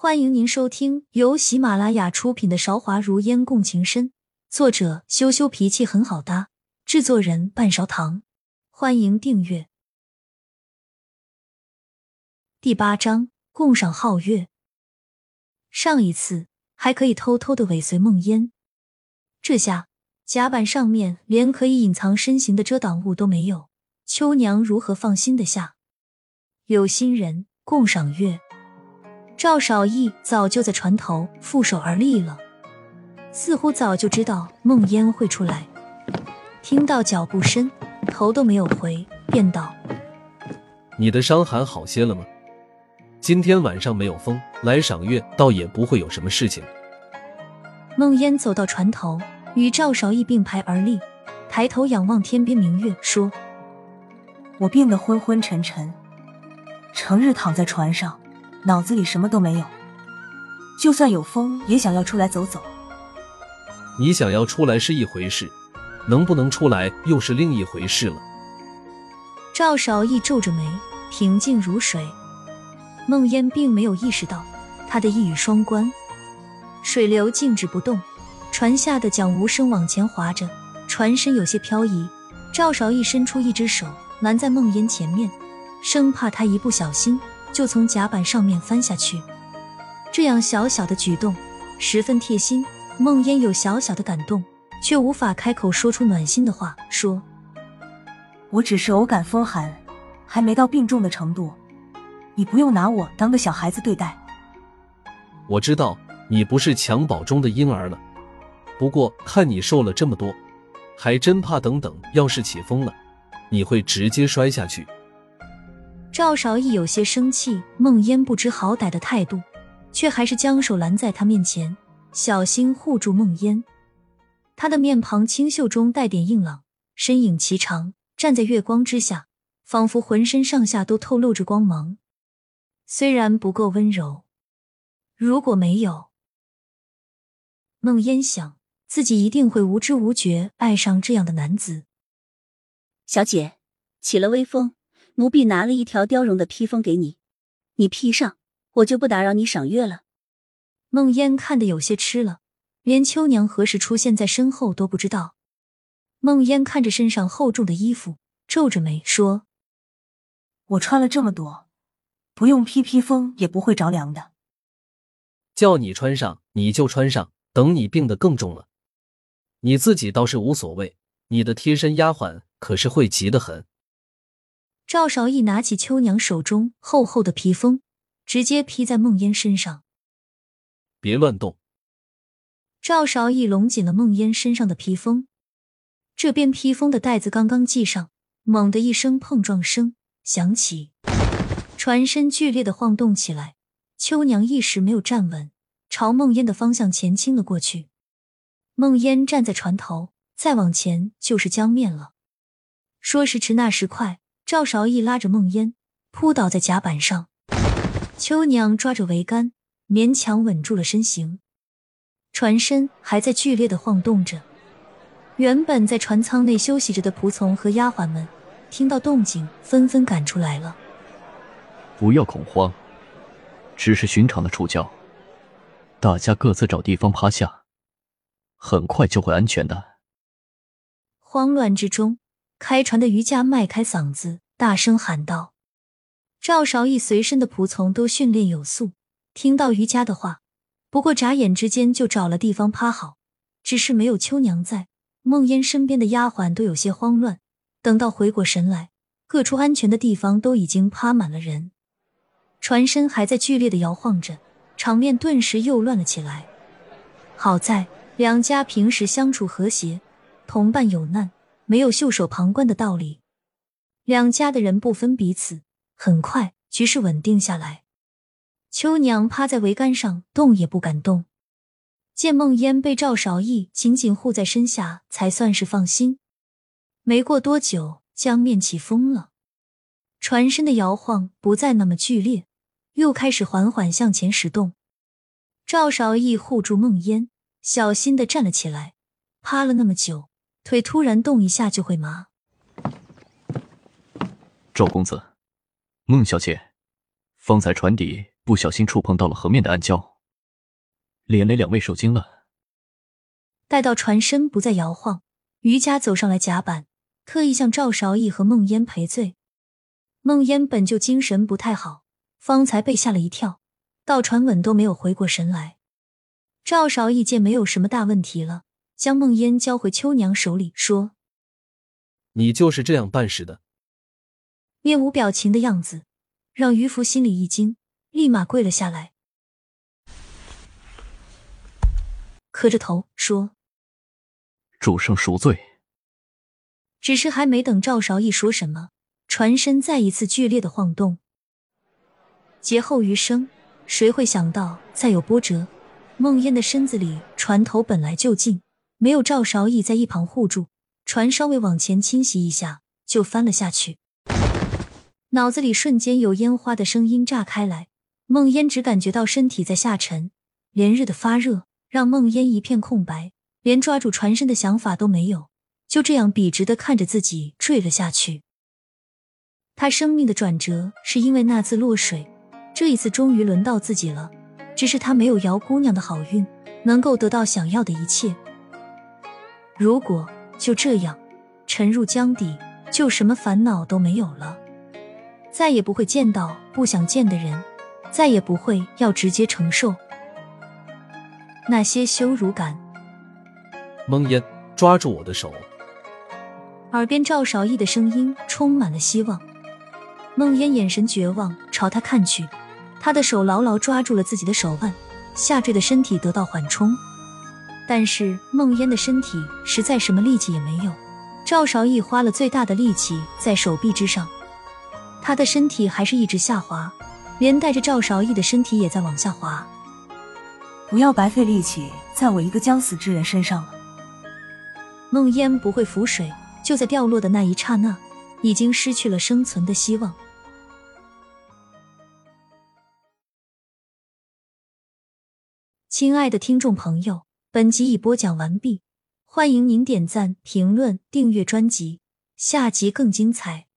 欢迎您收听由喜马拉雅出品的《韶华如烟共情深》，作者羞羞脾气很好搭，制作人半勺糖。欢迎订阅。第八章，共赏皓月。上一次还可以偷偷的尾随梦烟，这下甲板上面连可以隐藏身形的遮挡物都没有，秋娘如何放心的下？有心人共赏月。赵少义早就在船头负手而立了，似乎早就知道梦烟会出来。听到脚步声，头都没有回，便道：“你的伤寒好些了吗？今天晚上没有风，来赏月倒也不会有什么事情。”梦烟走到船头，与赵少义并排而立，抬头仰望天边明月，说：“我病得昏昏沉沉，成日躺在船上。”脑子里什么都没有，就算有风，也想要出来走走。你想要出来是一回事，能不能出来又是另一回事了。赵少义皱着眉，平静如水。梦烟并没有意识到他的一语双关。水流静止不动，船下的桨无声往前划着，船身有些漂移。赵少义伸出一只手拦在梦烟前面，生怕他一不小心。就从甲板上面翻下去，这样小小的举动十分贴心。梦烟有小小的感动，却无法开口说出暖心的话，说：“我只是偶感风寒，还没到病重的程度，你不用拿我当个小孩子对待。”我知道你不是襁褓中的婴儿了，不过看你瘦了这么多，还真怕等等要是起风了，你会直接摔下去。赵少义有些生气，孟烟不知好歹的态度，却还是将手拦在他面前，小心护住孟烟。他的面庞清秀中带点硬朗，身影颀长，站在月光之下，仿佛浑身上下都透露着光芒。虽然不够温柔，如果没有，孟烟想自己一定会无知无觉爱上这样的男子。小姐，起了微风。奴婢拿了一条貂绒的披风给你，你披上，我就不打扰你赏月了。梦烟看得有些吃了，连秋娘何时出现在身后都不知道。梦烟看着身上厚重的衣服，皱着眉说：“我穿了这么多，不用披披风也不会着凉的。叫你穿上你就穿上，等你病得更重了，你自己倒是无所谓，你的贴身丫鬟可是会急得很。”赵少义拿起秋娘手中厚厚的披风，直接披在梦烟身上。别乱动！赵少义拢紧了梦烟身上的披风，这边披风的带子刚刚系上，猛的一声碰撞声响起，船身剧烈的晃动起来。秋娘一时没有站稳，朝梦烟的方向前倾了过去。梦烟站在船头，再往前就是江面了。说时迟，那时快。赵韶义拉着梦烟扑倒在甲板上，秋娘抓着桅杆，勉强稳住了身形。船身还在剧烈的晃动着。原本在船舱内休息着的仆从和丫鬟们，听到动静，纷纷赶出来了。不要恐慌，只是寻常的触礁，大家各自找地方趴下，很快就会安全的。慌乱之中。开船的渔家迈开嗓子，大声喊道：“赵少义随身的仆从都训练有素，听到渔家的话，不过眨眼之间就找了地方趴好。只是没有秋娘在，梦烟身边的丫鬟都有些慌乱。等到回过神来，各处安全的地方都已经趴满了人，船身还在剧烈的摇晃着，场面顿时又乱了起来。好在两家平时相处和谐，同伴有难。”没有袖手旁观的道理，两家的人不分彼此。很快，局势稳定下来。秋娘趴在桅杆上，动也不敢动。见梦烟被赵少义紧紧护在身下，才算是放心。没过多久，江面起风了，船身的摇晃不再那么剧烈，又开始缓缓向前驶动。赵少义护住梦烟，小心的站了起来。趴了那么久。腿突然动一下就会麻。赵公子，孟小姐，方才船底不小心触碰到了河面的暗礁，连累两位受惊了。待到船身不再摇晃，余家走上来甲板，特意向赵韶义和孟烟赔罪。孟烟本就精神不太好，方才被吓了一跳，到船稳都没有回过神来。赵韶义见没有什么大问题了，将梦烟交回秋娘手里，说：“你就是这样办事的。”面无表情的样子，让渔夫心里一惊，立马跪了下来，磕着头说。主圣赎罪。只是还没等赵韶义说什么，船身再一次剧烈的晃动。劫后余生，谁会想到再有波折？梦烟的身子里，船头本来就近，没有赵韶义在一旁护住，船稍微往前倾斜一下就翻了下去。脑子里瞬间有烟花的声音炸开来，梦烟只感觉到身体在下沉，连日的发热让梦烟一片空白。连抓住船身的想法都没有，就这样笔直的看着自己坠了下去。他生命的转折是因为那次落水，这一次终于轮到自己了。只是他没有姚姑娘的好运，能够得到想要的一切。如果就这样沉入江底，就什么烦恼都没有了，再也不会见到不想见的人，再也不会要直接承受那些羞辱感。蒙烟，抓住我的手。耳边赵少义的声音充满了希望。梦烟眼神绝望，朝他看去，他的手牢牢抓住了自己的手腕，下坠的身体得到缓冲。但是梦烟的身体实在什么力气也没有。赵少义花了最大的力气在手臂之上，他的身体还是一直下滑，连带着赵少义的身体也在往下滑。不要白费力气在我一个将死之人身上了。梦烟不会浮水，就在掉落的那一刹那，已经失去了生存的希望。亲爱的听众朋友，本集已播讲完毕，欢迎您点赞、评论、订阅专辑，下集更精彩。